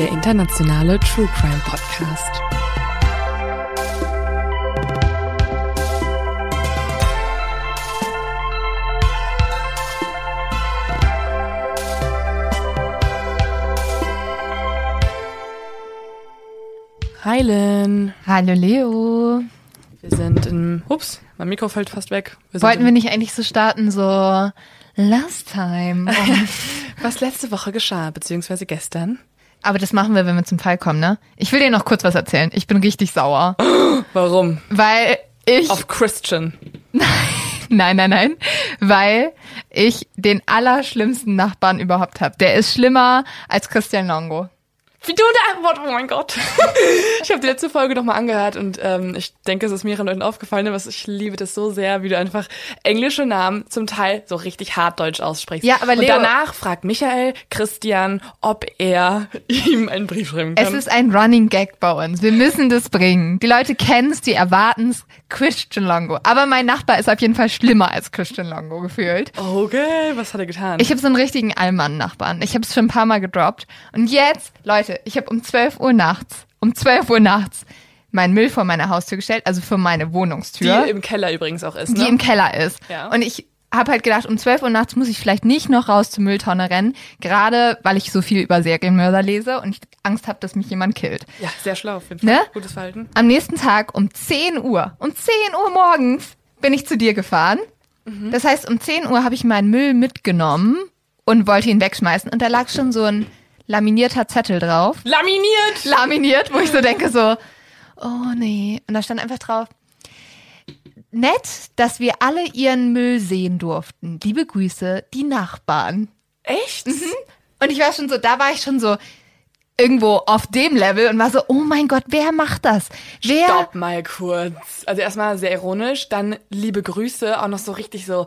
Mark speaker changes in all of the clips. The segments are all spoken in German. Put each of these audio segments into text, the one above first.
Speaker 1: Der internationale True Crime Podcast. Hi Lynn.
Speaker 2: Hallo Leo.
Speaker 1: Wir sind in. Ups, mein Mikro fällt fast weg. Wir
Speaker 2: Wollten wir nicht eigentlich so starten, so Last Time?
Speaker 1: Was letzte Woche geschah, beziehungsweise gestern.
Speaker 2: Aber das machen wir, wenn wir zum Fall kommen, ne? Ich will dir noch kurz was erzählen. Ich bin richtig sauer.
Speaker 1: Warum?
Speaker 2: Weil ich.
Speaker 1: Auf Christian.
Speaker 2: Nein, nein, nein. Weil ich den allerschlimmsten Nachbarn überhaupt habe. Der ist schlimmer als Christian Longo.
Speaker 1: Wie du da Wort, oh mein Gott. ich habe die letzte Folge nochmal angehört und ähm, ich denke, es ist mehreren Leuten aufgefallen, aber ich liebe das so sehr, wie du einfach englische Namen zum Teil so richtig hart deutsch aussprichst.
Speaker 2: Ja, aber
Speaker 1: Und
Speaker 2: Leo-
Speaker 1: danach fragt Michael Christian, ob er ihm einen Brief schreiben kann.
Speaker 2: Es ist ein Running Gag bei uns. Wir müssen das bringen. Die Leute kennen es, die erwarten es. Christian Longo. Aber mein Nachbar ist auf jeden Fall schlimmer als Christian Longo gefühlt.
Speaker 1: okay, was hat er getan?
Speaker 2: Ich habe so einen richtigen Allmann-Nachbarn. Ich habe es schon ein paar Mal gedroppt. Und jetzt, Leute, ich habe um 12 Uhr nachts, um 12 Uhr nachts, meinen Müll vor meine Haustür gestellt, also für meine
Speaker 1: die
Speaker 2: Wohnungstür,
Speaker 1: im Keller übrigens auch ist,
Speaker 2: die
Speaker 1: ne?
Speaker 2: im Keller ist.
Speaker 1: Ja.
Speaker 2: Und ich habe halt gedacht, um 12 Uhr nachts muss ich vielleicht nicht noch raus zur Mülltonne rennen, gerade weil ich so viel über Serienmörder lese und ich Angst habe, dass mich jemand killt.
Speaker 1: ja, sehr schlau auf jeden Fall.
Speaker 2: Ne?
Speaker 1: Gutes Verhalten.
Speaker 2: Am nächsten Tag um 10 Uhr, um 10 Uhr morgens bin ich zu dir gefahren. Das heißt, um 10 Uhr habe ich meinen Müll mitgenommen und wollte ihn wegschmeißen. Und da lag schon so ein laminierter Zettel drauf.
Speaker 1: Laminiert!
Speaker 2: Laminiert, wo ich so denke so, oh nee. Und da stand einfach drauf, nett, dass wir alle ihren Müll sehen durften. Liebe Grüße, die Nachbarn.
Speaker 1: Echt?
Speaker 2: Und ich war schon so, da war ich schon so irgendwo auf dem Level und war so, oh mein Gott, wer macht das? Wer?
Speaker 1: Stopp mal kurz. Also erstmal sehr ironisch, dann liebe Grüße, auch noch so richtig so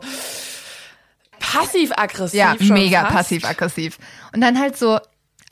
Speaker 1: passiv-aggressiv.
Speaker 2: Ja,
Speaker 1: schon
Speaker 2: mega passiv-aggressiv. Und dann halt so,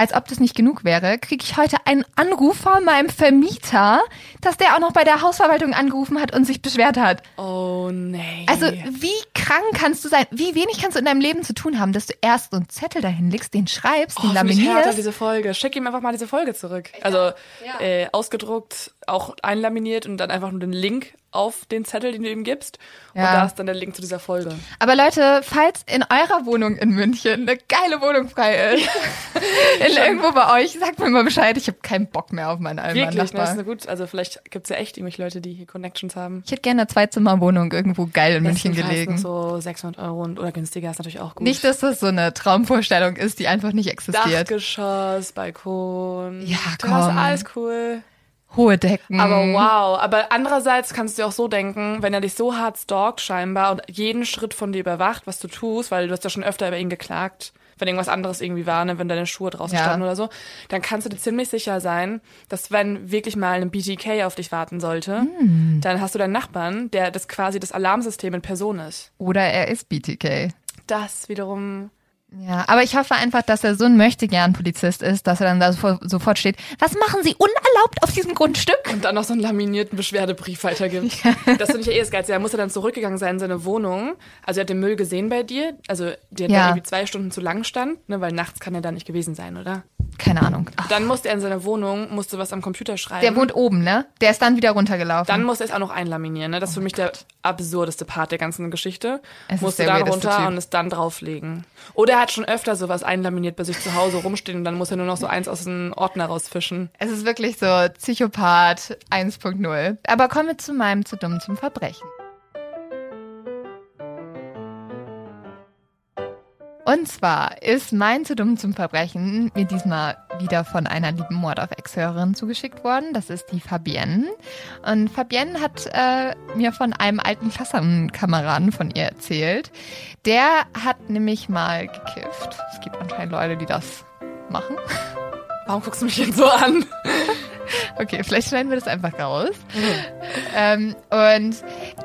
Speaker 2: als ob das nicht genug wäre, kriege ich heute einen Anruf von meinem Vermieter, dass der auch noch bei der Hausverwaltung angerufen hat und sich beschwert hat.
Speaker 1: Oh nee.
Speaker 2: Also, wie krank kannst du sein? Wie wenig kannst du in deinem Leben zu tun haben, dass du erst so einen Zettel dahin legst, den schreibst, den
Speaker 1: er
Speaker 2: laminierst?
Speaker 1: diese Folge. Schick ihm einfach mal diese Folge zurück. Also äh, ausgedruckt, auch einlaminiert und dann einfach nur den Link auf den Zettel, den du ihm gibst. Und
Speaker 2: Ja.
Speaker 1: da ist dann der Link zu dieser Folge.
Speaker 2: Aber Leute, falls in eurer Wohnung in München eine geile Wohnung frei ist, in irgendwo bei euch, sagt mir mal Bescheid. Ich habe keinen Bock mehr auf meinen alten
Speaker 1: Wirklich, ne? Das ist
Speaker 2: Nachbar.
Speaker 1: eine gut. Also vielleicht gibt's ja echt irgendwelche Leute, die hier Connections haben.
Speaker 2: Ich hätte gerne eine Zweizimmerwohnung irgendwo geil in München gelegen.
Speaker 1: So 600 Euro und, oder günstiger ist natürlich auch gut.
Speaker 2: Nicht, dass das so eine Traumvorstellung ist, die einfach nicht existiert.
Speaker 1: Dachgeschoss, Balkon.
Speaker 2: Ja,
Speaker 1: Du hast
Speaker 2: komm.
Speaker 1: alles cool.
Speaker 2: Hohe Decken.
Speaker 1: Aber wow. Aber andererseits kannst du dir auch so denken, wenn er dich so hart stalkt scheinbar und jeden Schritt von dir überwacht, was du tust, weil du hast ja schon öfter über ihn geklagt, wenn irgendwas anderes irgendwie war, ne, wenn deine Schuhe draußen
Speaker 2: Ja.
Speaker 1: standen oder so, dann kannst du dir ziemlich sicher sein, dass wenn wirklich mal ein BTK auf dich warten sollte,
Speaker 2: Hm.
Speaker 1: dann hast du deinen Nachbarn, der das quasi das Alarmsystem in Person ist.
Speaker 2: Oder er ist BTK.
Speaker 1: Das wiederum
Speaker 2: Ja, aber ich hoffe einfach, dass er so ein Möchtegern-Polizist ist, dass er dann da sofort, sofort steht, was machen Sie unerlaubt auf diesem Grundstück?
Speaker 1: Und dann noch so einen laminierten Beschwerdebrief weitergibt. Das finde ich ja eh das Geilste. Er muss ja dann zurückgegangen sein in seine Wohnung. Also er hat den Müll gesehen bei dir. Also der
Speaker 2: Ja.
Speaker 1: da irgendwie zwei Stunden zu lang stand, ne, weil nachts kann er da nicht gewesen sein, oder?
Speaker 2: Keine Ahnung. Ach,
Speaker 1: Dann musste er in seiner Wohnung, musste was am Computer schreiben.
Speaker 2: der wohnt oben, ne? Der ist dann wieder runtergelaufen.
Speaker 1: dann musste er es auch noch einlaminieren. Ne? Das ist für mich der absurdeste Part der ganzen Geschichte.
Speaker 2: Es ist
Speaker 1: musste dann runter
Speaker 2: Typ.
Speaker 1: und es dann drauflegen. Oder er hat schon öfter sowas einlaminiert bei sich zu Hause rumstehen und dann muss er nur noch so eins aus dem Ordner rausfischen.
Speaker 2: es ist wirklich so Psychopath 1.0. Aber kommen wir zu meinem zu dumm zum Verbrechen. Und zwar ist mein zu dumm zum Verbrechen mir diesmal wieder von einer lieben Mord auf Ex-Hörerin zugeschickt worden. Das ist die Fabienne. Und Fabienne hat äh, mir von einem alten Klassenkameraden von ihr erzählt. Der hat nämlich mal gekifft. Es gibt anscheinend Leute, die das machen.
Speaker 1: Warum guckst du mich denn so an?
Speaker 2: Okay, vielleicht schneiden wir das einfach raus. Ähm, und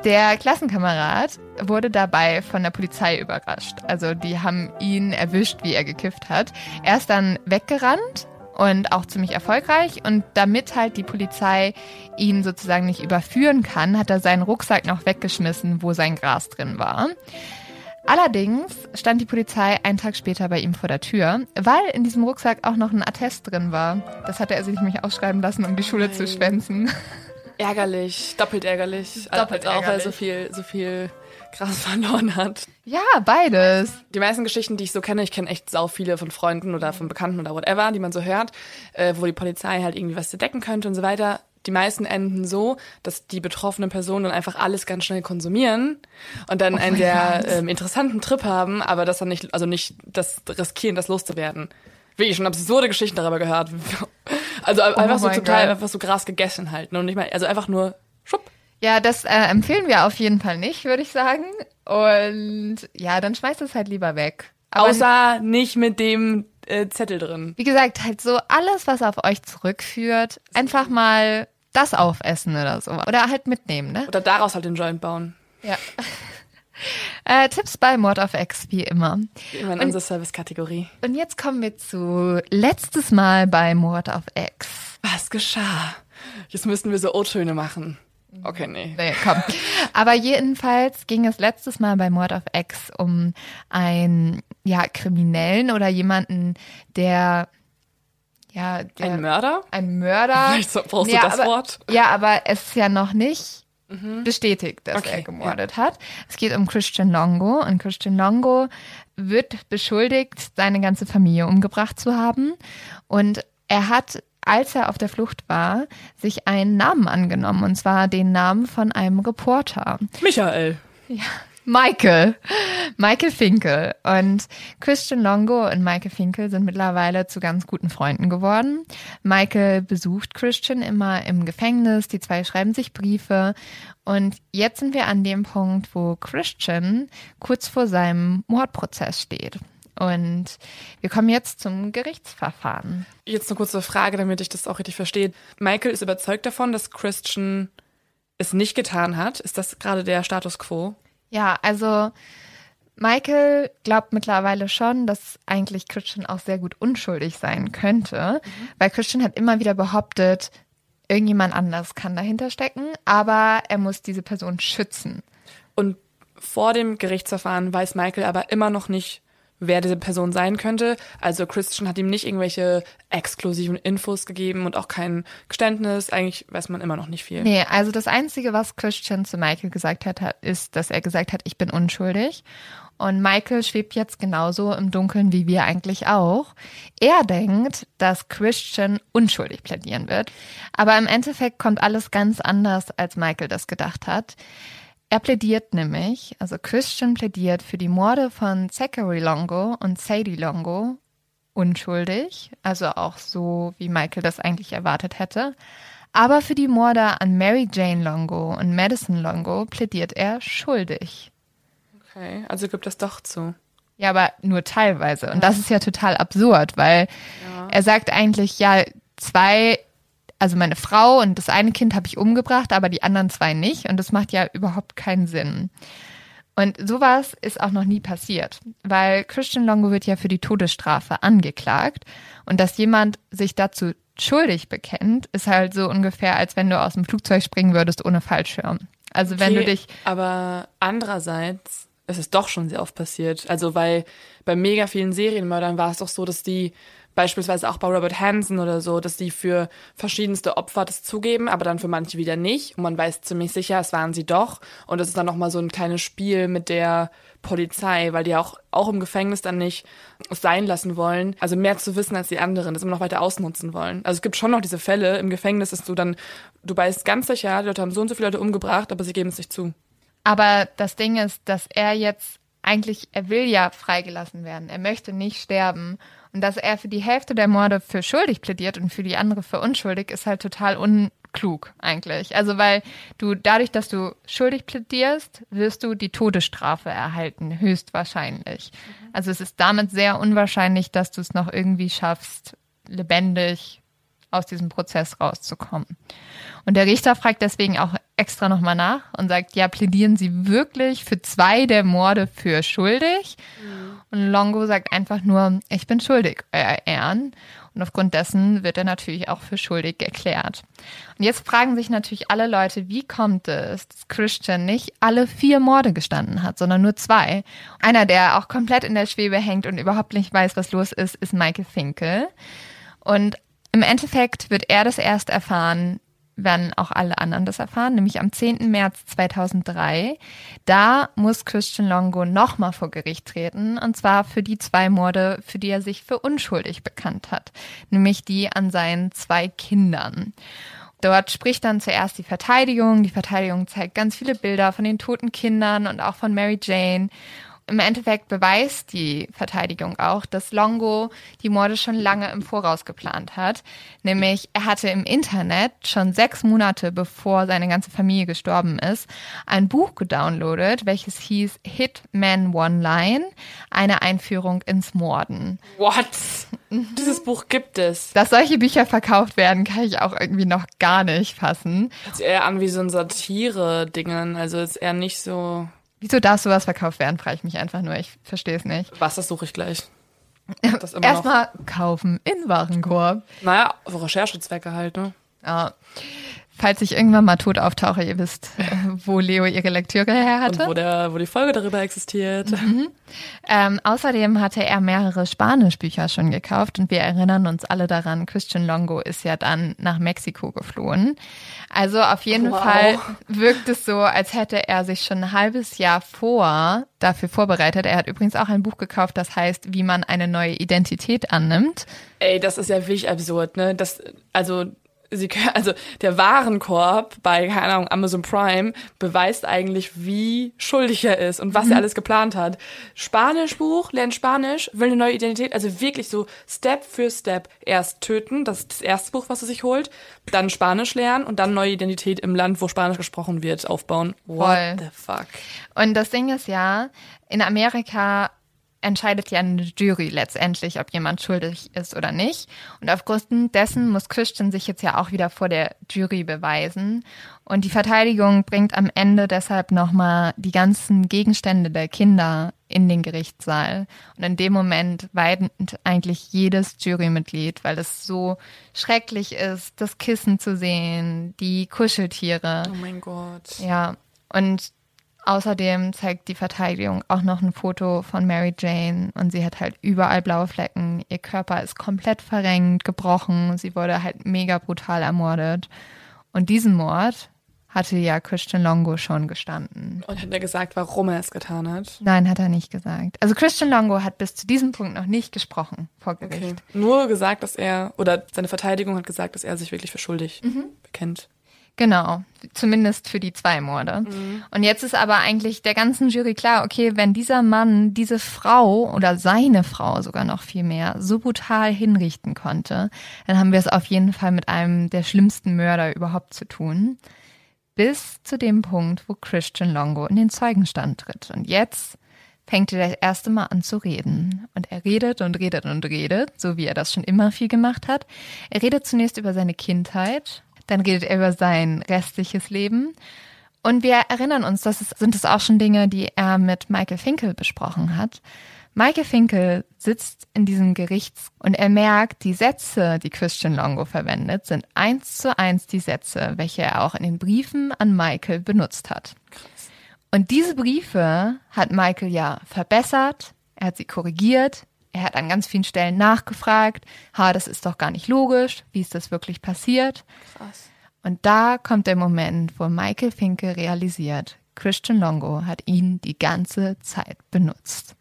Speaker 2: der Klassenkamerad wurde dabei von der Polizei überrascht. Also die haben ihn erwischt, wie er gekifft hat. Er ist dann weggerannt und auch ziemlich erfolgreich. Und damit halt die Polizei ihn sozusagen nicht überführen kann, hat er seinen Rucksack noch weggeschmissen, wo sein Gras drin war. Allerdings stand die Polizei einen Tag später bei ihm vor der Tür, weil in diesem Rucksack auch noch ein Attest drin war. Das hatte er sich nämlich ausschreiben lassen, um die Schule zu
Speaker 1: Nein.
Speaker 2: schwänzen.
Speaker 1: Ärgerlich, doppelt ärgerlich.
Speaker 2: Doppelt
Speaker 1: auch, weil er
Speaker 2: ärgerlich.
Speaker 1: so viel, so viel Gras verloren hat.
Speaker 2: Ja, beides.
Speaker 1: Die meisten Geschichten, die ich so kenne, ich kenne echt sau viele von Freunden oder von Bekannten oder whatever, die man so hört, äh, wo die Polizei halt irgendwie was decken könnte und so weiter. Die meisten enden so, dass die betroffenen Personen dann einfach alles ganz schnell konsumieren und dann einen
Speaker 2: mein
Speaker 1: sehr ähm, interessanten Trip haben, aber das dann nicht, also nicht das riskieren, das loszuwerden. Wirklich schon absurde Geschichten darüber gehört. Also einfach so
Speaker 2: Oh
Speaker 1: total,
Speaker 2: Gott.
Speaker 1: einfach so Gras gegessen halt. ne? Und nicht mal, also einfach nur schupp.
Speaker 2: Ja, das äh, empfehlen wir auf jeden Fall nicht, würde ich sagen. Und ja, dann schmeißt es halt lieber weg. Aber
Speaker 1: Außer nicht mit dem äh, Zettel drin.
Speaker 2: wie gesagt, halt so alles, was auf euch zurückführt, einfach mal das aufessen oder so. Oder halt mitnehmen, ne?
Speaker 1: Oder daraus halt den Joint bauen.
Speaker 2: Ja. äh, Tipps bei Mord of X, wie immer.
Speaker 1: Immer in unsere Service-Kategorie.
Speaker 2: Und jetzt kommen wir zu letztes Mal bei Mord of X.
Speaker 1: Was geschah? Jetzt müssten wir so O-Töne machen. Okay, nee.
Speaker 2: Nee, komm. Aber jedenfalls ging es letztes Mal bei Mord of X um einen ja, Kriminellen oder jemanden, der ja der,
Speaker 1: Ein Mörder?
Speaker 2: ein Mörder.
Speaker 1: Vielleicht so- brauchst du
Speaker 2: ja,
Speaker 1: das
Speaker 2: aber,
Speaker 1: Wort?
Speaker 2: Ja, aber es ist ja noch nicht bestätigt, dass
Speaker 1: Okay,
Speaker 2: er gemordet hat. Es geht um Christian Longo und Christian Longo wird beschuldigt, seine ganze Familie umgebracht zu haben und er hat als er auf der Flucht war, sich einen Namen angenommen, und zwar den Namen von einem Reporter.
Speaker 1: Michael.
Speaker 2: Ja, Michael. Michael Finkel. Und Christian Longo und Michael Finkel sind mittlerweile zu ganz guten Freunden geworden. Michael besucht Christian immer im Gefängnis. Die zwei schreiben sich Briefe. Und jetzt sind wir an dem Punkt, wo Christian kurz vor seinem Mordprozess steht. Und wir kommen jetzt zum Gerichtsverfahren.
Speaker 1: Jetzt eine kurze Frage, damit ich das auch richtig verstehe. Michael ist überzeugt davon, dass Christian es nicht getan hat. Ist das gerade der Status quo?
Speaker 2: Ja, also Michael glaubt mittlerweile schon, dass eigentlich Christian auch sehr gut unschuldig sein könnte, weil Christian hat immer wieder behauptet, irgendjemand anders kann dahinter stecken, aber er muss diese Person schützen.
Speaker 1: Und vor dem Gerichtsverfahren weiß Michael aber immer noch nicht, wer diese Person sein könnte. Also Christian hat ihm nicht irgendwelche exklusiven Infos gegeben und auch kein Geständnis. Eigentlich weiß man immer noch nicht viel.
Speaker 2: Nee, also das Einzige, was Christian zu Michael gesagt hat, ist, dass er gesagt hat, ich bin unschuldig. Und Michael schwebt jetzt genauso im Dunkeln wie wir eigentlich auch. Er denkt, dass Christian unschuldig plädieren wird. Aber im Endeffekt kommt alles ganz anders, als Michael das gedacht hat. Er plädiert nämlich, also Christian plädiert für die Morde von Zachary Longo und Sadie Longo unschuldig, also auch so, wie Michael das eigentlich erwartet hätte. Aber für die Morde an Mary Jane Longo und Madison Longo plädiert er schuldig.
Speaker 1: Okay, also gibt das doch zu.
Speaker 2: Ja, aber nur teilweise. Und das ist ja total absurd, weil er sagt eigentlich, ja, zwei, also meine Frau und das eine Kind habe ich umgebracht, aber die anderen zwei nicht. Und das macht ja überhaupt keinen Sinn. Und sowas ist auch noch nie passiert, weil Christian Longo wird ja für die Todesstrafe angeklagt. Und dass jemand sich dazu schuldig bekennt, ist halt so ungefähr, als wenn du aus dem Flugzeug springen würdest ohne Fallschirm. Also wenn du
Speaker 1: Okay,
Speaker 2: dich
Speaker 1: Aber andererseits ist es doch schon sehr oft passiert. Also weil bei mega vielen Serienmördern war es doch so, dass die beispielsweise auch bei Robert Hansen oder so, dass die für verschiedenste Opfer das zugeben, aber dann für manche wieder nicht. Und man weiß ziemlich sicher, es waren sie doch. Und das ist dann nochmal so ein kleines Spiel mit der Polizei, weil die auch, auch im Gefängnis dann nicht sein lassen wollen, also mehr zu wissen als die anderen, das immer noch weiter ausnutzen wollen. Also es gibt schon noch diese Fälle im Gefängnis, dass du dann, du weißt ganz sicher, die Leute haben so und so viele Leute umgebracht, aber sie geben es nicht zu.
Speaker 2: Aber das Ding ist, dass er jetzt eigentlich, er will ja freigelassen werden. Er möchte nicht sterben. Und dass er für die Hälfte der Morde für schuldig plädiert und für die andere für unschuldig, ist halt total unklug eigentlich. Also weil du dadurch, dass du schuldig plädierst, wirst du die Todesstrafe erhalten, höchstwahrscheinlich. Mhm. Also es ist damit sehr unwahrscheinlich, dass du es noch irgendwie schaffst, lebendig aus diesem Prozess rauszukommen. Und der Richter fragt deswegen auch extra nochmal nach und sagt, ja, plädieren Sie wirklich für zwei der Morde für schuldig? Mhm. Und Longo sagt einfach nur, ich bin schuldig, Euer Ehren. Und aufgrund dessen wird er natürlich auch für schuldig erklärt. Und jetzt fragen sich natürlich alle Leute, wie kommt es, dass Christian nicht alle vier Morde gestanden hat, sondern nur zwei. Einer, der auch komplett in der Schwebe hängt und überhaupt nicht weiß, was los ist, ist Michael Finkel. Und im Endeffekt wird er das erst erfahren, werden auch alle anderen das erfahren, nämlich am 10. März 2003. Da muss Christian Longo nochmal vor Gericht treten, und zwar für die zwei Morde, für die er sich für unschuldig bekannt hat, nämlich die an seinen zwei Kindern. Dort spricht dann zuerst die Verteidigung. Die Verteidigung zeigt ganz viele Bilder von den toten Kindern und auch von Mary Jane im Endeffekt beweist die Verteidigung auch, dass Longo die Morde schon lange im Voraus geplant hat. Nämlich, er hatte im Internet schon sechs Monate bevor seine ganze Familie gestorben ist, ein Buch gedownloadet, welches hieß Hitman One Line, eine Einführung ins Morden.
Speaker 1: What? Dieses Buch gibt es.
Speaker 2: Dass solche Bücher verkauft werden, kann ich auch irgendwie noch gar nicht fassen.
Speaker 1: Hört sich eher an wie so ein Satire-Dingen. Also ist eher nicht so
Speaker 2: Wieso darf sowas verkauft werden, frage ich mich einfach nur. Ich verstehe es nicht.
Speaker 1: Was, das suche ich gleich.
Speaker 2: Erstmal kaufen in Warenkorb.
Speaker 1: Naja, für Recherchezwecke halt, ne?
Speaker 2: Ja. Falls ich irgendwann mal tot auftauche, ihr wisst, äh, wo Leo ihre Lektüre her hatte.
Speaker 1: Und wo, der, wo die Folge darüber existiert.
Speaker 2: Mhm. Ähm, außerdem hatte er mehrere Spanischbücher schon gekauft und wir erinnern uns alle daran, Christian Longo ist ja dann nach Mexiko geflohen. Also auf jeden wow. Fall wirkt es so, als hätte er sich schon ein halbes Jahr vor dafür vorbereitet. Er hat übrigens auch ein Buch gekauft, das heißt, wie man eine neue Identität annimmt.
Speaker 1: Ey, das ist ja wirklich absurd, ne? Das, also sie also der Warenkorb bei keine Ahnung Amazon Prime beweist eigentlich wie schuldig er ist und was mhm. er alles geplant hat. Spanischbuch, lernt Spanisch, will eine neue Identität, also wirklich so Step für Step erst töten, das ist das erste Buch, was er sich holt, dann Spanisch lernen und dann neue Identität im Land, wo Spanisch gesprochen wird, aufbauen. What Voll. the fuck?
Speaker 2: Und das Ding ist ja, in Amerika entscheidet ja eine Jury letztendlich, ob jemand schuldig ist oder nicht. Und aufgrund dessen muss Christian sich jetzt ja auch wieder vor der Jury beweisen. Und die Verteidigung bringt am Ende deshalb nochmal die ganzen Gegenstände der Kinder in den Gerichtssaal. Und in dem Moment weint eigentlich jedes Jurymitglied, weil es so schrecklich ist, das Kissen zu sehen, die Kuscheltiere.
Speaker 1: Oh mein Gott.
Speaker 2: Ja. Und Außerdem zeigt die Verteidigung auch noch ein Foto von Mary Jane und sie hat halt überall blaue Flecken. Ihr Körper ist komplett verrenkt, gebrochen. Sie wurde halt mega brutal ermordet. Und diesen Mord hatte ja Christian Longo schon gestanden.
Speaker 1: Und hat er gesagt, warum er es getan hat?
Speaker 2: Nein, hat er nicht gesagt. Also Christian Longo hat bis zu diesem Punkt noch nicht gesprochen vor Gericht. Okay.
Speaker 1: Nur gesagt, dass er, oder seine Verteidigung hat gesagt, dass er sich wirklich für schuldig mhm. bekennt.
Speaker 2: Genau, zumindest für die zwei Morde. Mhm. Und jetzt ist aber eigentlich der ganzen Jury klar, okay, wenn dieser Mann diese Frau oder seine Frau sogar noch viel mehr so brutal hinrichten konnte, dann haben wir es auf jeden Fall mit einem der schlimmsten Mörder überhaupt zu tun. Bis zu dem Punkt, wo Christian Longo in den Zeugenstand tritt. Und jetzt fängt er das erste Mal an zu reden. Und er redet und redet und redet, so wie er das schon immer viel gemacht hat. Er redet zunächst über seine Kindheit dann redet er über sein restliches Leben. Und wir erinnern uns, das ist, sind es auch schon Dinge, die er mit Michael Finkel besprochen hat. Michael Finkel sitzt in diesem Gerichts und er merkt, die Sätze, die Christian Longo verwendet, sind eins zu eins die Sätze, welche er auch in den Briefen an Michael benutzt hat. Und diese Briefe hat Michael ja verbessert, er hat sie korrigiert, Er hat an ganz vielen Stellen nachgefragt, ha, das ist doch gar nicht logisch, wie ist das wirklich passiert?
Speaker 1: Krass.
Speaker 2: Und da kommt der Moment, wo Michael Finke realisiert, Christian Longo hat ihn die ganze Zeit benutzt.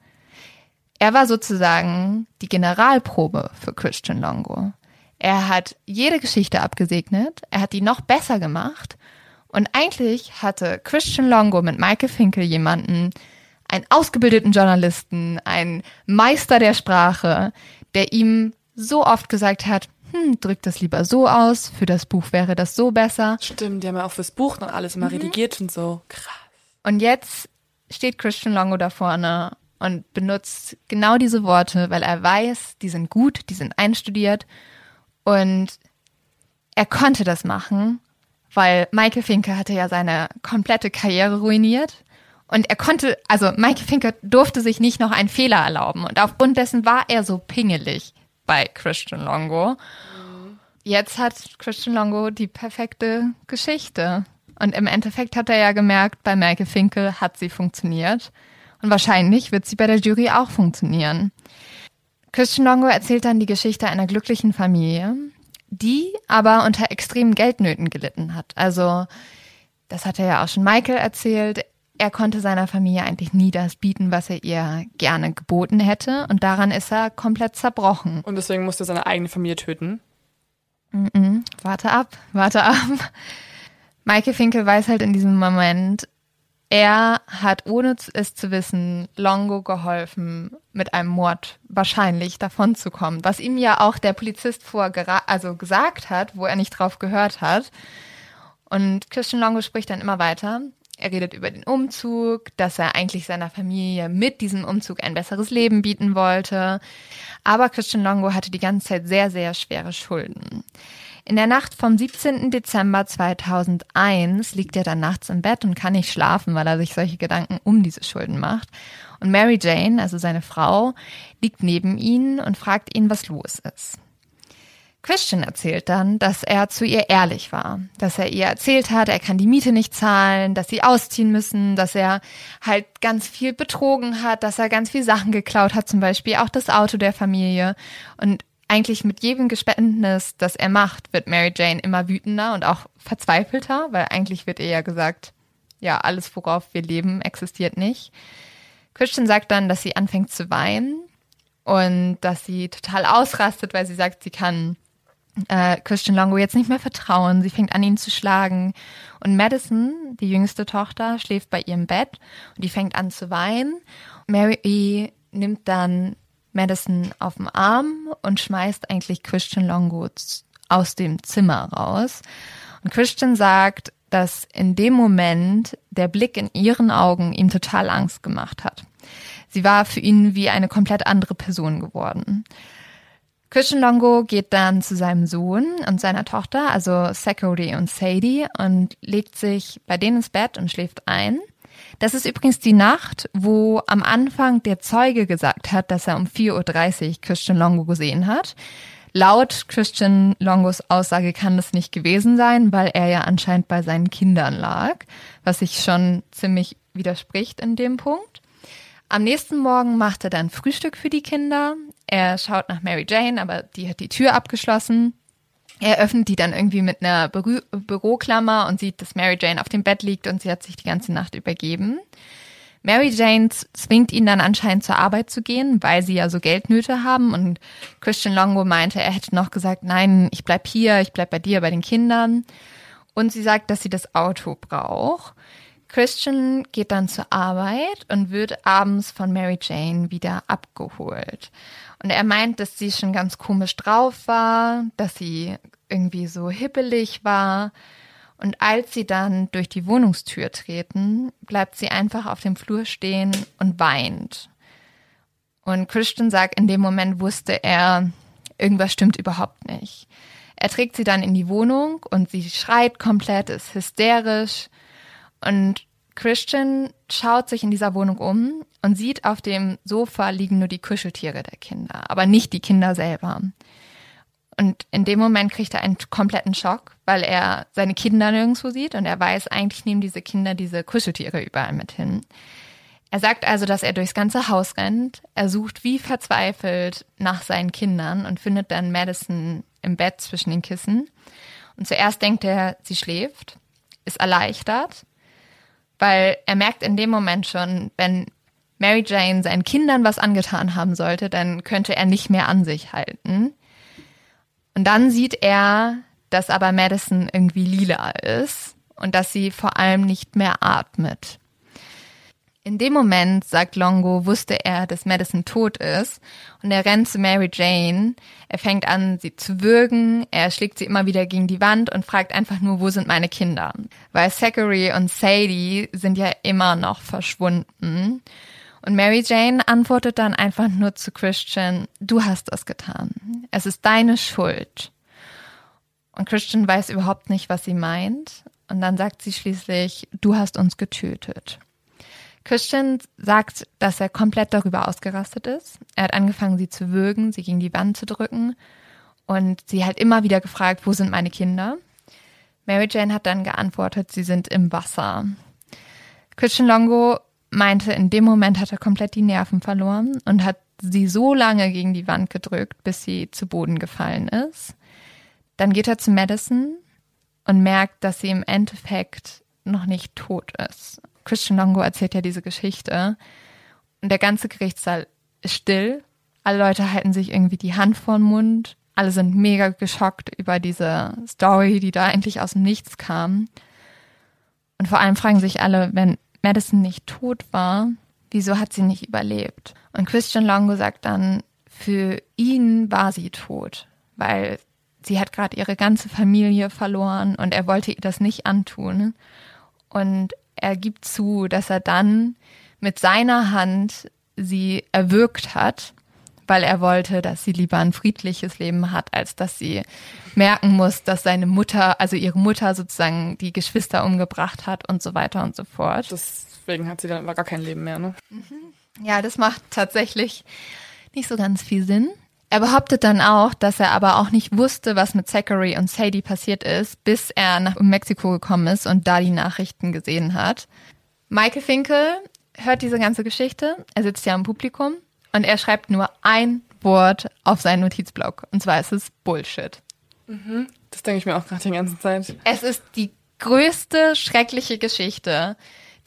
Speaker 2: Er war sozusagen die Generalprobe für Christian Longo. Er hat jede Geschichte abgesegnet, er hat die noch besser gemacht und eigentlich hatte Christian Longo mit Michael Finkel jemanden, einen ausgebildeten Journalisten, einen Meister der Sprache, der ihm so oft gesagt hat, hm, drück das lieber so aus, für das Buch wäre das so besser.
Speaker 1: Stimmt, die haben ja auch fürs Buch dann alles immer mhm. redigiert und so. Krass.
Speaker 2: Und jetzt steht Christian Longo da vorne und benutzt genau diese Worte, weil er weiß, die sind gut, die sind einstudiert und er konnte das machen, weil Michael Finke hatte ja seine komplette Karriere ruiniert. Und er konnte, also Michael Finke durfte sich nicht noch einen Fehler erlauben. Und aufgrund dessen war er so pingelig bei Christian Longo. Jetzt hat Christian Longo die perfekte Geschichte. Und im Endeffekt hat er ja gemerkt, bei Michael Finkel hat sie funktioniert. Und wahrscheinlich wird sie bei der Jury auch funktionieren. Christian Longo erzählt dann die Geschichte einer glücklichen Familie, die aber unter extremen Geldnöten gelitten hat. Also, das hat er ja auch schon Michael erzählt. Er konnte seiner Familie eigentlich nie das bieten, was er ihr gerne geboten hätte. Und daran ist er komplett zerbrochen.
Speaker 1: Und deswegen musste er seine eigene Familie töten.
Speaker 2: Mm -mm. Warte ab, warte ab. Michael Finkel weiß halt in diesem Moment, er hat, ohne es zu wissen, Longo geholfen, mit einem Mord wahrscheinlich davonzukommen. Was ihm ja auch der Polizist vor also gesagt hat, wo er nicht drauf gehört hat. Und Christian Longo spricht dann immer weiter. Er redet über den Umzug, dass er eigentlich seiner Familie mit diesem Umzug ein besseres Leben bieten wollte. Aber Christian Longo hatte die ganze Zeit sehr, sehr schwere Schulden. In der Nacht vom 17. Dezember 2001 liegt er dann nachts im Bett und kann nicht schlafen, weil er sich solche Gedanken um diese Schulden macht. Und Mary Jane, also seine Frau, liegt neben ihm und fragt ihn, was los ist. Christian erzählt dann, dass er zu ihr ehrlich war, dass er ihr erzählt hat, er kann die Miete nicht zahlen, dass sie ausziehen müssen, dass er halt ganz viel betrogen hat, dass er ganz viel Sachen geklaut hat, zum Beispiel auch das Auto der Familie. Und eigentlich mit jedem Geständnis, das er macht, wird Mary Jane immer wütender und auch verzweifelter, weil eigentlich wird ihr ja gesagt, ja, alles, worauf wir leben, existiert nicht. Christian sagt dann, dass sie anfängt zu weinen und dass sie total ausrastet, weil sie sagt, sie kann äh, Christian Longo jetzt nicht mehr vertrauen. Sie fängt an, ihn zu schlagen. Und Madison, die jüngste Tochter, schläft bei ihrem Bett und die fängt an zu weinen. Mary nimmt dann Madison auf dem Arm und schmeißt eigentlich Christian Longo aus dem Zimmer raus. Und Christian sagt, dass in dem Moment der Blick in ihren Augen ihm total Angst gemacht hat. Sie war für ihn wie eine komplett andere Person geworden. Christian Longo geht dann zu seinem Sohn und seiner Tochter, also Zachary und Sadie, und legt sich bei denen ins Bett und schläft ein. Das ist übrigens die Nacht, wo am Anfang der Zeuge gesagt hat, dass er um 4.30 Uhr Christian Longo gesehen hat. Laut Christian Longos Aussage kann das nicht gewesen sein, weil er ja anscheinend bei seinen Kindern lag, was sich schon ziemlich widerspricht in dem Punkt. Am nächsten Morgen macht er dann Frühstück für die Kinder. Er schaut nach Mary Jane, aber die hat die Tür abgeschlossen. Er öffnet die dann irgendwie mit einer Bürü Büroklammer und sieht, dass Mary Jane auf dem Bett liegt und sie hat sich die ganze Nacht übergeben. Mary Jane zwingt ihn dann anscheinend zur Arbeit zu gehen, weil sie ja so Geldnöte haben und Christian Longo meinte, er hätte noch gesagt, nein, ich bleib hier, ich bleib bei dir, bei den Kindern. Und sie sagt, dass sie das Auto braucht. Christian geht dann zur Arbeit und wird abends von Mary Jane wieder abgeholt. Und er meint, dass sie schon ganz komisch drauf war, dass sie irgendwie so hippelig war. Und als sie dann durch die Wohnungstür treten, bleibt sie einfach auf dem Flur stehen und weint. Und Christian sagt, in dem Moment wusste er, irgendwas stimmt überhaupt nicht. Er trägt sie dann in die Wohnung und sie schreit komplett, ist hysterisch. Und Christian schaut sich in dieser Wohnung um und sieht, auf dem Sofa liegen nur die Kuscheltiere der Kinder, aber nicht die Kinder selber. Und in dem Moment kriegt er einen kompletten Schock, weil er seine Kinder nirgendwo sieht und er weiß, eigentlich nehmen diese Kinder diese Kuscheltiere überall mit hin. Er sagt also, dass er durchs ganze Haus rennt. Er sucht wie verzweifelt nach seinen Kindern und findet dann Madison im Bett zwischen den Kissen. Und zuerst denkt er, sie schläft, ist erleichtert, weil er merkt in dem Moment schon, wenn Mary Jane seinen Kindern was angetan haben sollte, dann könnte er nicht mehr an sich halten. Und dann sieht er, dass aber Madison irgendwie lila ist und dass sie vor allem nicht mehr atmet. In dem Moment, sagt Longo, wusste er, dass Madison tot ist und er rennt zu Mary Jane. Er fängt an, sie zu würgen, er schlägt sie immer wieder gegen die Wand und fragt einfach nur, wo sind meine Kinder? Weil Zachary und Sadie sind ja immer noch verschwunden. Und Mary Jane antwortet dann einfach nur zu Christian, du hast das getan. Es ist deine Schuld. Und Christian weiß überhaupt nicht, was sie meint. Und dann sagt sie schließlich, du hast uns getötet. Christian sagt, dass er komplett darüber ausgerastet ist. Er hat angefangen, sie zu würgen, sie gegen die Wand zu drücken und sie hat immer wieder gefragt, wo sind meine Kinder? Mary Jane hat dann geantwortet, sie sind im Wasser. Christian Longo meinte, in dem Moment hat er komplett die Nerven verloren und hat sie so lange gegen die Wand gedrückt, bis sie zu Boden gefallen ist. Dann geht er zu Madison und merkt, dass sie im Endeffekt noch nicht tot ist. Christian Longo erzählt ja diese Geschichte. Und der ganze Gerichtssaal ist still. Alle Leute halten sich irgendwie die Hand vor den Mund. Alle sind mega geschockt über diese Story, die da eigentlich aus dem Nichts kam. Und vor allem fragen sich alle, wenn Madison nicht tot war, wieso hat sie nicht überlebt? Und Christian Longo sagt dann, für ihn war sie tot, weil sie hat gerade ihre ganze Familie verloren und er wollte ihr das nicht antun. Und er gibt zu, dass er dann mit seiner Hand sie erwürgt hat, weil er wollte, dass sie lieber ein friedliches Leben hat, als dass sie merken muss, dass seine Mutter, also ihre Mutter sozusagen die Geschwister umgebracht hat und so weiter und so fort.
Speaker 1: Deswegen hat sie dann gar kein Leben mehr, ne?
Speaker 2: Mhm. Ja, das macht tatsächlich nicht so ganz viel Sinn. Er behauptet dann auch, dass er aber auch nicht wusste, was mit Zachary und Sadie passiert ist, bis er nach Mexiko gekommen ist und da die Nachrichten gesehen hat. Michael Finkel hört diese ganze Geschichte, er sitzt ja im Publikum und er schreibt nur ein Wort auf seinen Notizblock und zwar ist es Bullshit.
Speaker 1: Mhm. Das denke ich mir auch gerade die ganze Zeit.
Speaker 2: Es ist die größte schreckliche Geschichte,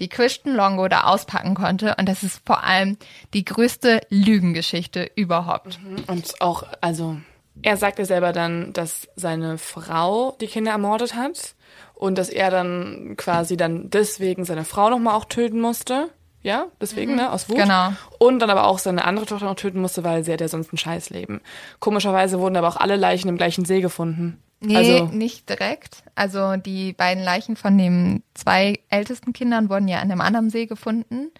Speaker 2: die Christian Longo da auspacken konnte. Und das ist vor allem die größte Lügengeschichte überhaupt.
Speaker 1: Mhm. Und auch, also, er sagte selber dann, dass seine Frau die Kinder ermordet hat und dass er dann quasi dann deswegen seine Frau nochmal auch töten musste. Ja, deswegen, mhm. ne, aus Wut.
Speaker 2: Genau.
Speaker 1: Und dann aber auch seine andere Tochter noch töten musste, weil sie hat ja sonst ein Scheißleben. Komischerweise wurden aber auch alle Leichen im gleichen See gefunden.
Speaker 2: Nee, also, nicht direkt. Also die beiden Leichen von den zwei ältesten Kindern wurden ja an einem anderen See gefunden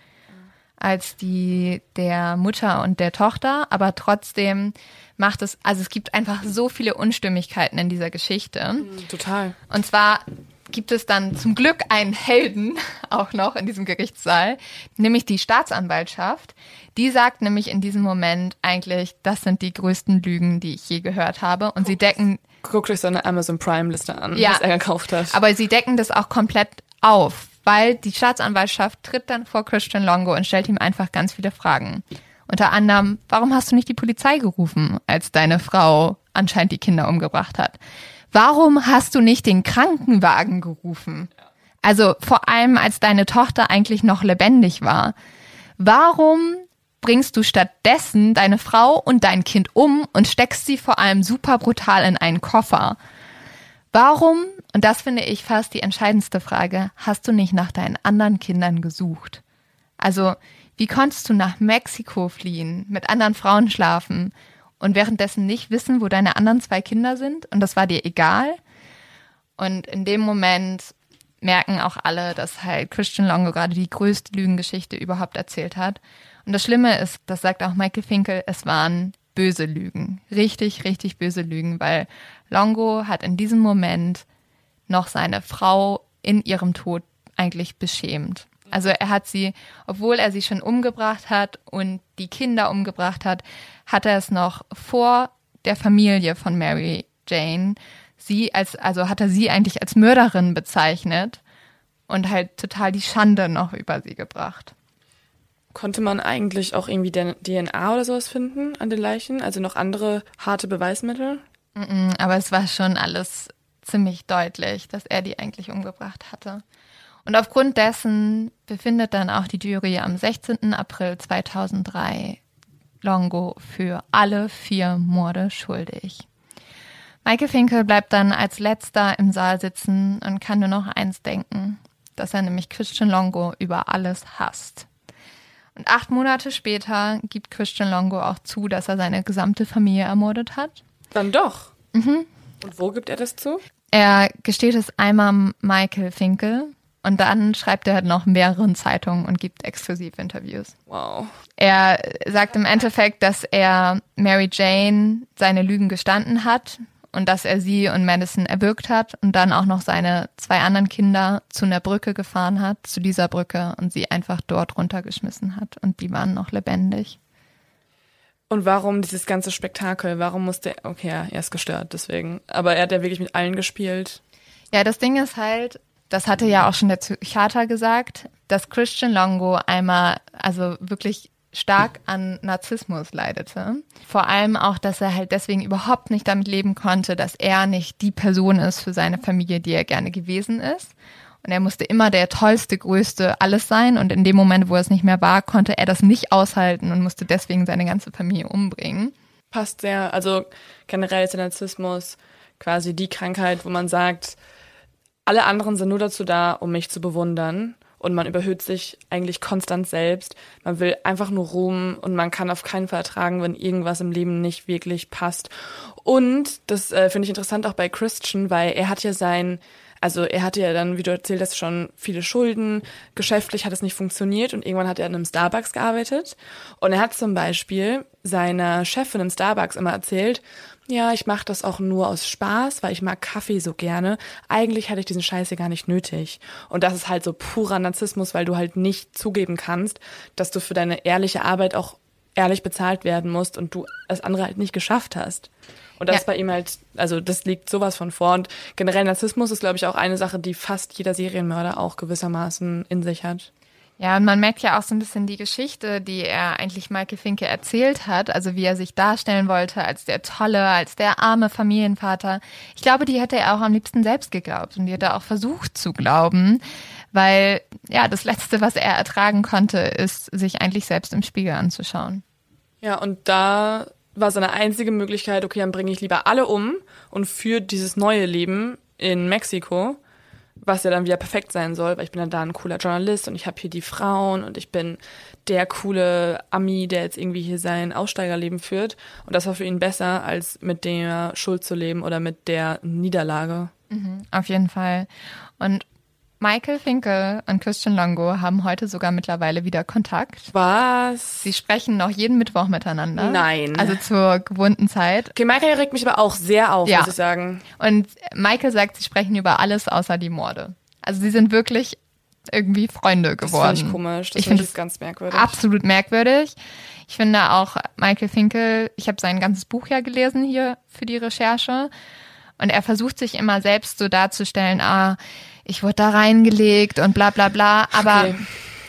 Speaker 2: als die der Mutter und der Tochter, aber trotzdem macht es, also es gibt einfach so viele Unstimmigkeiten in dieser Geschichte.
Speaker 1: Mhm, total.
Speaker 2: Und zwar gibt es dann zum Glück einen Helden auch noch in diesem Gerichtssaal, nämlich die Staatsanwaltschaft. Die sagt nämlich in diesem Moment eigentlich, das sind die größten Lügen, die ich je gehört habe. Und sie decken
Speaker 1: guckt euch seine Amazon Prime Liste an, ja, was er gekauft hat.
Speaker 2: Aber sie decken das auch komplett auf, weil die Staatsanwaltschaft tritt dann vor Christian Longo und stellt ihm einfach ganz viele Fragen. Unter anderem, warum hast du nicht die Polizei gerufen, als deine Frau anscheinend die Kinder umgebracht hat? Warum hast du nicht den Krankenwagen gerufen? Also vor allem, als deine Tochter eigentlich noch lebendig war. Warum bringst du stattdessen deine Frau und dein Kind um und steckst sie vor allem super brutal in einen Koffer. Warum, und das finde ich fast die entscheidendste Frage, hast du nicht nach deinen anderen Kindern gesucht? Also, wie konntest du nach Mexiko fliehen, mit anderen Frauen schlafen und währenddessen nicht wissen, wo deine anderen zwei Kinder sind und das war dir egal? Und in dem Moment merken auch alle, dass halt Christian Longo gerade die größte Lügengeschichte überhaupt erzählt hat und das Schlimme ist, das sagt auch Michael Finkel, es waren böse Lügen. Richtig, richtig böse Lügen, weil Longo hat in diesem Moment noch seine Frau in ihrem Tod eigentlich beschämt. Also er hat sie, obwohl er sie schon umgebracht hat und die Kinder umgebracht hat, hat er es noch vor der Familie von Mary Jane sie als, also hat er sie eigentlich als Mörderin bezeichnet und halt total die Schande noch über sie gebracht.
Speaker 1: Konnte man eigentlich auch irgendwie DNA oder sowas finden an den Leichen? Also noch andere harte Beweismittel?
Speaker 2: Aber es war schon alles ziemlich deutlich, dass er die eigentlich umgebracht hatte. Und aufgrund dessen befindet dann auch die Jury am 16. April 2003 Longo für alle vier Morde schuldig. Michael Finkel bleibt dann als letzter im Saal sitzen und kann nur noch eins denken, dass er nämlich Christian Longo über alles hasst. Und acht Monate später gibt Christian Longo auch zu, dass er seine gesamte Familie ermordet hat.
Speaker 1: Dann doch. Mhm. Und wo gibt er das zu?
Speaker 2: Er gesteht es einmal Michael Finkel und dann schreibt er noch mehreren Zeitungen und gibt exklusiv Interviews.
Speaker 1: Wow.
Speaker 2: Er sagt im Endeffekt, dass er Mary Jane seine Lügen gestanden hat und dass er sie und Madison erwürgt hat und dann auch noch seine zwei anderen Kinder zu einer Brücke gefahren hat, zu dieser Brücke und sie einfach dort runtergeschmissen hat und die waren noch lebendig.
Speaker 1: Und warum dieses ganze Spektakel? Warum musste er, okay, er ist gestört, deswegen. Aber er hat ja wirklich mit allen gespielt.
Speaker 2: Ja, das Ding ist halt, das hatte ja auch schon der Psychiater gesagt, dass Christian Longo einmal, also wirklich stark an Narzissmus leidete. Vor allem auch, dass er halt deswegen überhaupt nicht damit leben konnte, dass er nicht die Person ist für seine Familie, die er gerne gewesen ist. Und er musste immer der tollste, größte, alles sein. Und in dem Moment, wo er es nicht mehr war, konnte er das nicht aushalten und musste deswegen seine ganze Familie umbringen.
Speaker 1: Passt sehr. Also generell ist der Narzissmus quasi die Krankheit, wo man sagt, alle anderen sind nur dazu da, um mich zu bewundern. Und man überhöht sich eigentlich konstant selbst. Man will einfach nur Ruhm und man kann auf keinen Fall ertragen, wenn irgendwas im Leben nicht wirklich passt. Und das äh, finde ich interessant auch bei Christian, weil er hat ja sein also er hatte ja dann, wie du erzählt hast, schon viele Schulden. Geschäftlich hat es nicht funktioniert und irgendwann hat er in einem Starbucks gearbeitet. Und er hat zum Beispiel seiner Chefin im Starbucks immer erzählt, ja, ich mache das auch nur aus Spaß, weil ich mag Kaffee so gerne. Eigentlich hätte ich diesen Scheiß hier gar nicht nötig. Und das ist halt so purer Narzissmus, weil du halt nicht zugeben kannst, dass du für deine ehrliche Arbeit auch ehrlich bezahlt werden musst und du das andere halt nicht geschafft hast. Und das ja. bei ihm halt, also das liegt sowas von vor. Und generell Narzissmus ist, glaube ich, auch eine Sache, die fast jeder Serienmörder auch gewissermaßen in sich hat.
Speaker 2: Ja, und man merkt ja auch so ein bisschen die Geschichte, die er eigentlich Michael Finke erzählt hat, also wie er sich darstellen wollte als der tolle, als der arme Familienvater. Ich glaube, die hätte er auch am liebsten selbst geglaubt und die hätte er auch versucht zu glauben, weil ja, das Letzte, was er ertragen konnte, ist, sich eigentlich selbst im Spiegel anzuschauen.
Speaker 1: Ja, und da war seine einzige Möglichkeit, okay, dann bringe ich lieber alle um und führe dieses neue Leben in Mexiko, was ja dann wieder perfekt sein soll, weil ich bin dann da ein cooler Journalist und ich habe hier die Frauen und ich bin der coole Ami, der jetzt irgendwie hier sein Aussteigerleben führt. Und das war für ihn besser, als mit der Schuld zu leben oder mit der Niederlage.
Speaker 2: Mhm, auf jeden Fall. Und Michael Finkel und Christian Longo haben heute sogar mittlerweile wieder Kontakt.
Speaker 1: Was?
Speaker 2: Sie sprechen noch jeden Mittwoch miteinander.
Speaker 1: Nein.
Speaker 2: Also zur gewohnten Zeit.
Speaker 1: Okay, Michael regt mich aber auch sehr auf, ja. muss ich sagen.
Speaker 2: Und Michael sagt, sie sprechen über alles außer die Morde. Also sie sind wirklich irgendwie Freunde geworden. Das
Speaker 1: finde ich komisch. Das ich finde es ganz merkwürdig.
Speaker 2: Absolut merkwürdig. Ich finde auch Michael Finkel, ich habe sein ganzes Buch ja gelesen hier für die Recherche. Und er versucht sich immer selbst so darzustellen, ah, ich wurde da reingelegt und bla bla bla. Aber okay.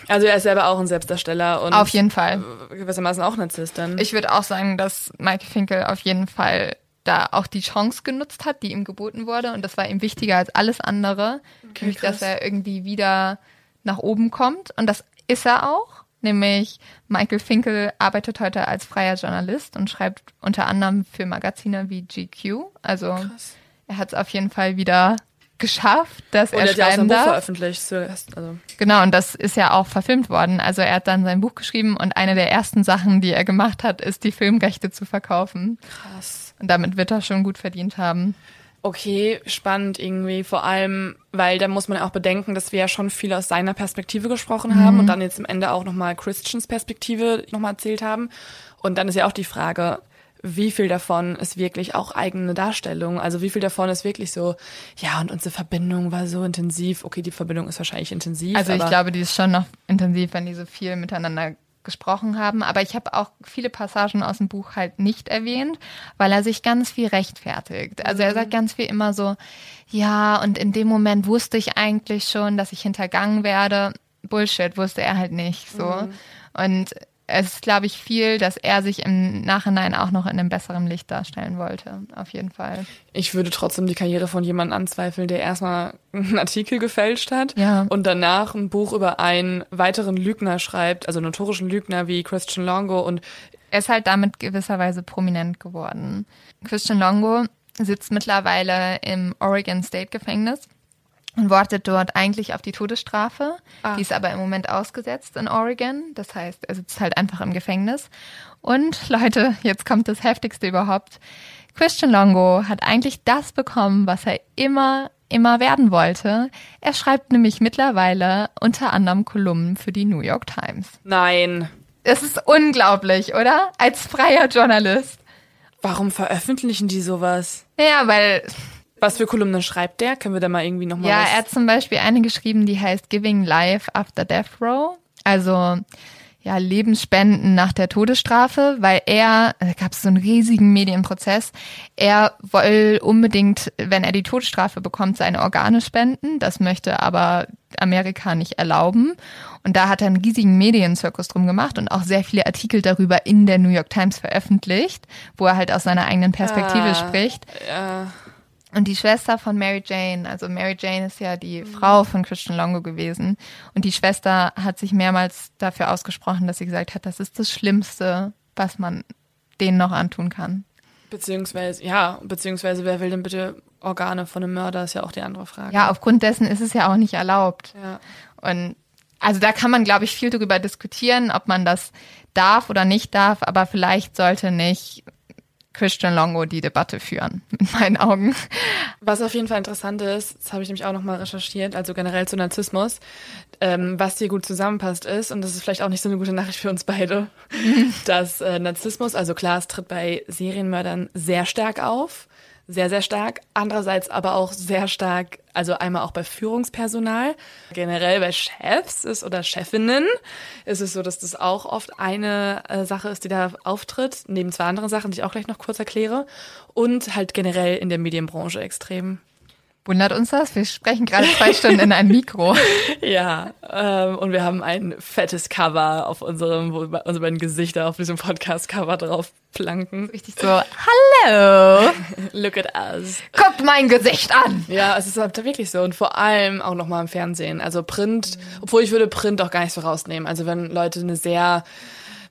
Speaker 1: Also er ist selber auch ein Selbstdarsteller und
Speaker 2: auf jeden Fall
Speaker 1: gewissermaßen auch Narzisst dann.
Speaker 2: Ich würde auch sagen, dass Mike Finkel auf jeden Fall da auch die Chance genutzt hat, die ihm geboten wurde und das war ihm wichtiger als alles andere, okay, nämlich dass er irgendwie wieder nach oben kommt und das ist er auch. Nämlich Michael Finkel arbeitet heute als freier Journalist und schreibt unter anderem für Magazine wie GQ. Also Krass. er hat es auf jeden Fall wieder geschafft, dass
Speaker 1: und
Speaker 2: er,
Speaker 1: er
Speaker 2: schreiben
Speaker 1: ja
Speaker 2: darf.
Speaker 1: veröffentlicht. Also.
Speaker 2: Genau, und das ist ja auch verfilmt worden. Also er hat dann sein Buch geschrieben und eine der ersten Sachen, die er gemacht hat, ist die Filmrechte zu verkaufen.
Speaker 1: Krass.
Speaker 2: Und damit wird er schon gut verdient haben.
Speaker 1: Okay, spannend irgendwie. Vor allem, weil da muss man ja auch bedenken, dass wir ja schon viel aus seiner Perspektive gesprochen haben mhm. und dann jetzt am Ende auch nochmal Christians Perspektive nochmal erzählt haben. Und dann ist ja auch die Frage, wie viel davon ist wirklich auch eigene Darstellung? Also wie viel davon ist wirklich so, ja, und unsere Verbindung war so intensiv. Okay, die Verbindung ist wahrscheinlich intensiv.
Speaker 2: Also ich glaube, die ist schon noch intensiv, wenn die so viel miteinander gesprochen haben. Aber ich habe auch viele Passagen aus dem Buch halt nicht erwähnt, weil er sich ganz viel rechtfertigt. Also er sagt mhm. ganz viel immer so, ja, und in dem Moment wusste ich eigentlich schon, dass ich hintergangen werde. Bullshit wusste er halt nicht so. Mhm. Und es ist, glaube ich, viel, dass er sich im Nachhinein auch noch in einem besseren Licht darstellen wollte. Auf jeden Fall.
Speaker 1: Ich würde trotzdem die Karriere von jemandem anzweifeln, der erstmal einen Artikel gefälscht hat
Speaker 2: Ja.
Speaker 1: und danach ein Buch über einen weiteren Lügner schreibt, also notorischen Lügner wie Christian Longo und
Speaker 2: Er ist halt damit gewisserweise prominent geworden. Christian Longo sitzt mittlerweile im Oregon State Gefängnis und wartet dort eigentlich auf die Todesstrafe.
Speaker 1: Ah.
Speaker 2: Die ist aber im Moment ausgesetzt in Oregon. Das heißt, er sitzt halt einfach im Gefängnis. Und Leute, jetzt kommt das Heftigste überhaupt. Christian Longo hat eigentlich das bekommen, was er immer, immer werden wollte. Er schreibt nämlich mittlerweile unter anderem Kolumnen für die New York Times.
Speaker 1: nein,
Speaker 2: Es ist unglaublich, oder? Als freier Journalist.
Speaker 1: warum veröffentlichen die sowas?
Speaker 2: Ja, weil,
Speaker 1: Was für Kolumnen schreibt der? Können wir da mal irgendwie nochmal
Speaker 2: ja, er hat zum Beispiel eine geschrieben, die heißt Giving Life After Death Row. Also, ja, Lebensspenden nach der Todesstrafe, weil er, da gab es so einen riesigen Medienprozess, er will unbedingt, wenn er die Todesstrafe bekommt, seine Organe spenden. Das möchte aber Amerika nicht erlauben. Und da hat er einen riesigen Medienzirkus drum gemacht und auch sehr viele Artikel darüber in der New York Times veröffentlicht, wo er halt aus seiner eigenen Perspektive
Speaker 1: Ah.
Speaker 2: spricht.
Speaker 1: Ja,
Speaker 2: Und die Schwester von Mary Jane, also Mary Jane ist ja die Frau von Christian Longo gewesen. Und die Schwester hat sich mehrmals dafür ausgesprochen, dass sie gesagt hat, das ist das Schlimmste, was man denen noch antun kann.
Speaker 1: beziehungsweise, ja, beziehungsweise wer will denn bitte Organe von einem Mörder, ist ja auch die andere Frage.
Speaker 2: Ja, aufgrund dessen ist es ja auch nicht erlaubt.
Speaker 1: Ja.
Speaker 2: Und also da kann man, glaube ich, viel darüber diskutieren, ob man das darf oder nicht darf, aber vielleicht sollte nicht Christian Longo die Debatte führen, in meinen Augen.
Speaker 1: Was auf jeden Fall interessant ist, das habe ich nämlich auch nochmal recherchiert, also generell zu Narzissmus, ähm, was hier gut zusammenpasst ist, und das ist vielleicht auch nicht so eine gute Nachricht für uns beide, dass äh, Narzissmus, also klar, es tritt bei Serienmördern sehr stark auf, sehr, sehr stark, andererseits aber auch sehr stark, also einmal auch bei Führungspersonal, generell bei Chefs ist oder Chefinnen ist es so, dass das auch oft eine äh, Sache ist, die da auftritt, neben zwei anderen Sachen, die ich auch gleich noch kurz erkläre, und halt generell in der Medienbranche extrem.
Speaker 2: Wundert uns das? Wir sprechen gerade zwei Stunden in ein Mikro.
Speaker 1: Ja, ähm, und wir haben ein fettes Cover auf unserem, wo unsere beiden Gesichter auf diesem Podcast-Cover drauf planken.
Speaker 2: Richtig so, hallo,
Speaker 1: Look at us.
Speaker 2: guckt mein Gesicht an.
Speaker 1: Ja, es ist halt wirklich so und vor allem auch nochmal im Fernsehen. Also Print, obwohl ich würde Print auch gar nicht so rausnehmen. Also wenn Leute eine sehr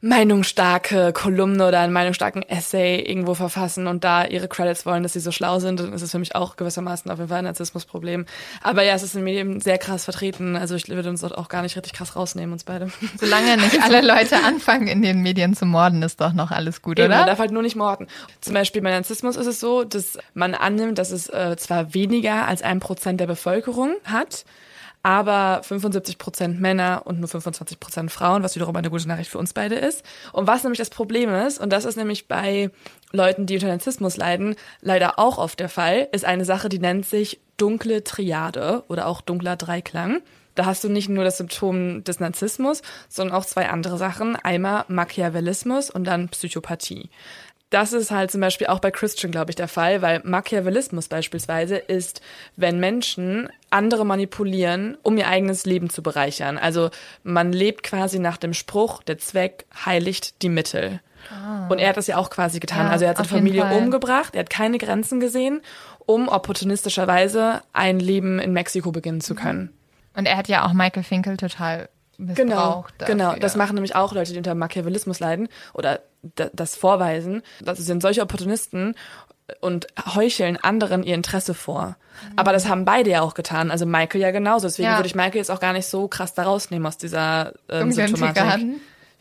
Speaker 1: meinungsstarke Kolumne oder einen meinungsstarken Essay irgendwo verfassen und da ihre Credits wollen, dass sie so schlau sind, dann ist es für mich auch gewissermaßen auf jeden Fall ein Narzissmusproblem. Aber ja, es ist in den Medien sehr krass vertreten. Also ich würde uns dort auch gar nicht richtig krass rausnehmen, uns beide.
Speaker 2: Solange nicht alle Leute anfangen, in den Medien zu morden, ist doch noch alles gut,
Speaker 1: Eben, man
Speaker 2: oder?
Speaker 1: darf halt nur nicht morden. Zum Beispiel bei Narzissmus ist es so, dass man annimmt, dass es äh, zwar weniger als ein Prozent der Bevölkerung hat, aber 75 Prozent Männer und nur 25 Prozent Frauen, was wiederum eine gute Nachricht für uns beide ist. Und was nämlich das Problem ist, und das ist nämlich bei Leuten, die unter Narzissmus leiden, leider auch oft der Fall, ist eine Sache, die nennt sich dunkle Triade oder auch dunkler Dreiklang. Da hast du nicht nur das Symptom des Narzissmus, sondern auch zwei andere Sachen. Einmal Machiavellismus und dann Psychopathie. Das ist halt zum Beispiel auch bei Christian, glaube ich, der Fall, weil Machiavellismus beispielsweise ist, wenn Menschen andere manipulieren, um ihr eigenes Leben zu bereichern. Also man lebt quasi nach dem Spruch, der Zweck heiligt die Mittel. Und er hat das ja auch quasi getan.
Speaker 2: Ja,
Speaker 1: also er hat seine Familie umgebracht, er hat keine Grenzen gesehen, um opportunistischerweise ein Leben in Mexiko beginnen zu können.
Speaker 2: Und er hat ja auch Michael Finkel total
Speaker 1: Genau,
Speaker 2: missbraucht.
Speaker 1: genau.
Speaker 2: dafür.
Speaker 1: Das machen nämlich auch Leute, die unter Machiavellismus leiden oder das vorweisen. Das sind solche Opportunisten und heucheln anderen ihr Interesse vor. Aber das haben beide ja auch getan. Also Michael ja genauso. Deswegen
Speaker 2: Ja.
Speaker 1: würde ich Michael jetzt auch gar nicht so krass da rausnehmen aus dieser ähm, Symptomatik.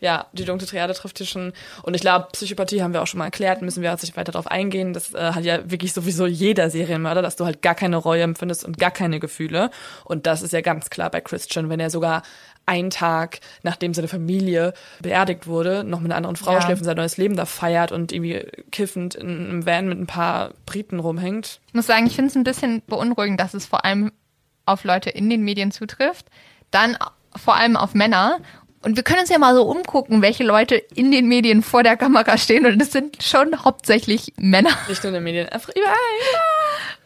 Speaker 1: Ja, die dunkle Triade trifft hier schon. Und ich glaube, Psychopathie haben wir auch schon mal erklärt, müssen wir jetzt nicht weiter darauf eingehen. Das äh, hat ja wirklich sowieso jeder Serienmörder, dass du halt gar keine Reue empfindest und gar keine Gefühle. Und das ist ja ganz klar bei Christian, wenn er sogar einen Tag, nachdem seine Familie beerdigt wurde, noch mit einer anderen Frau
Speaker 2: Ja.
Speaker 1: schläft und sein neues Leben da feiert und irgendwie kiffend in einem Van mit ein paar Briten rumhängt.
Speaker 2: Ich muss sagen, ich finde es ein bisschen beunruhigend, dass es vor allem auf Leute in den Medien zutrifft, dann vor allem auf Männer. Und wir können uns ja mal so umgucken, welche Leute in den Medien vor der Kamera stehen. Und das sind schon hauptsächlich Männer.
Speaker 1: Nicht nur in den Medien, einfach überall.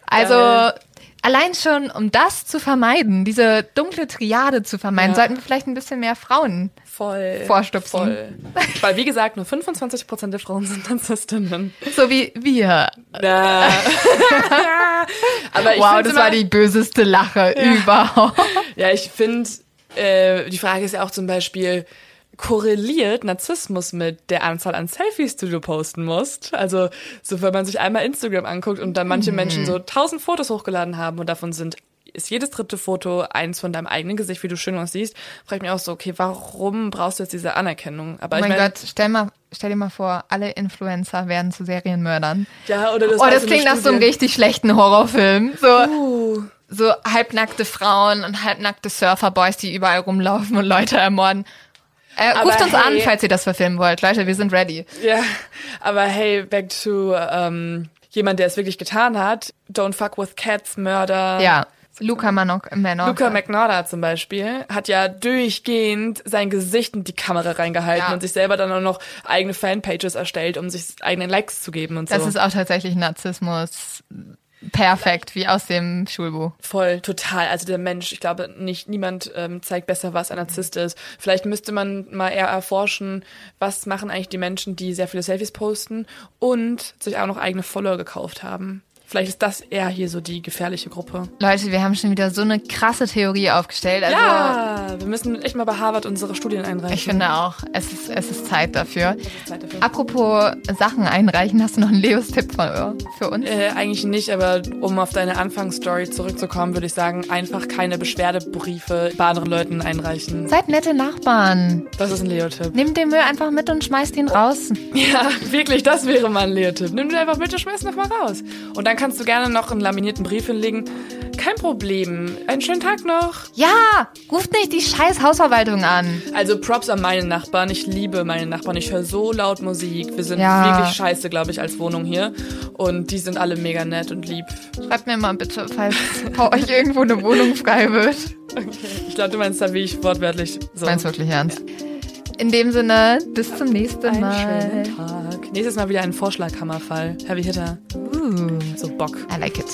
Speaker 2: Also, allein schon, um das zu vermeiden, diese dunkle Triade zu vermeiden,
Speaker 1: Ja.
Speaker 2: sollten wir vielleicht ein bisschen mehr Frauen.
Speaker 1: Voll.
Speaker 2: Vorstupsen.
Speaker 1: Voll. Weil, wie gesagt, nur 25% der Frauen sind Narzisstinnen.
Speaker 2: So wie wir.
Speaker 1: Na. Aber
Speaker 2: wow, das war
Speaker 1: immer-
Speaker 2: die böseste Lache überhaupt.
Speaker 1: Ja, ich finde, äh, die Frage ist ja auch zum Beispiel, korreliert Narzissmus mit der Anzahl an Selfies, die du posten musst? Also, so wenn man sich einmal Instagram anguckt und dann manche Menschen so tausend Fotos hochgeladen haben und davon sind ist jedes dritte Foto eins von deinem eigenen Gesicht, wie du schön aussiehst, frage ich mich auch so, okay, warum brauchst du jetzt diese Anerkennung? Aber
Speaker 2: Oh
Speaker 1: ich
Speaker 2: mein
Speaker 1: mein,
Speaker 2: Gott, stell, mal, stell dir mal vor, alle Influencer werden zu Serienmördern.
Speaker 1: ja, oder das
Speaker 2: Oh, das klingt nach so einem richtig schlechten Horrorfilm. So,
Speaker 1: Uh,
Speaker 2: so halbnackte Frauen und halbnackte Surferboys, die überall rumlaufen und Leute ermorden. Äh, ruft uns an,
Speaker 1: hey-
Speaker 2: falls ihr das verfilmen wollt. Leute, wir sind ready.
Speaker 1: Ja, aber hey, back to ähm, jemand, der es wirklich getan hat. Don't fuck with cats, Mörder.
Speaker 2: Ja, Luca Manoc, Manoc.
Speaker 1: Luca McNaughter zum Beispiel hat ja durchgehend sein Gesicht in die Kamera reingehalten
Speaker 2: Ja.
Speaker 1: und sich selber dann auch noch eigene Fanpages erstellt, um sich eigene Likes zu geben und so.
Speaker 2: Das ist auch tatsächlich Narzissmus. Perfekt, wie aus dem Schulbuch.
Speaker 1: Voll, total. Also der Mensch, ich glaube nicht, niemand ähm, zeigt besser, was ein Narzisst ist. Vielleicht müsste man mal eher erforschen, was machen eigentlich die Menschen, die sehr viele Selfies posten und sich auch noch eigene Follower gekauft haben. Vielleicht ist das eher hier so die gefährliche Gruppe.
Speaker 2: Leute, wir haben schon wieder so eine krasse Theorie aufgestellt. Also,
Speaker 1: ja, wir müssen echt mal bei Harvard unsere Studien einreichen.
Speaker 2: ich finde auch, es ist, es ist Zeit dafür.
Speaker 1: Zeit dafür.
Speaker 2: Apropos Sachen einreichen, hast du noch einen Leos-Tipp von- für uns?
Speaker 1: Äh, eigentlich nicht, aber um auf deine Anfangsstory zurückzukommen, würde ich sagen, einfach keine Beschwerdebriefe bei anderen Leuten einreichen.
Speaker 2: Seid nette Nachbarn.
Speaker 1: Das ist ein Leo-Tipp.
Speaker 2: Nehmt den Müll einfach mit und schmeißt ihn raus.
Speaker 1: Ja, wirklich, das wäre mal ein Leo-Tipp. Nimm den einfach mit und schmeiß ihn einfach mal raus. Und dann kannst du gerne noch einen laminierten Brief hinlegen. Kein Problem. Einen schönen Tag noch.
Speaker 2: Ja, ruft nicht die scheiß Hausverwaltung an.
Speaker 1: Also Props an meine Nachbarn. Ich liebe meine Nachbarn. Ich höre so laut Musik. Wir sind
Speaker 2: Ja.
Speaker 1: wirklich scheiße, glaube ich, als Wohnung hier. Und die sind alle mega nett und lieb.
Speaker 2: Schreibt mir mal bitte, falls bei euch irgendwo eine Wohnung frei wird.
Speaker 1: Okay. Ich glaube, du meinst da wie ich wortwörtlich so.
Speaker 2: Meinst wirklich ernst? In dem Sinne, bis zum nächsten
Speaker 1: Einen
Speaker 2: Mal.
Speaker 1: schönen Tag. Nächstes Mal wieder ein Vorschlaghammerfall. Heavy Hitter.
Speaker 2: Ooh,
Speaker 1: So Bock.
Speaker 2: I like it.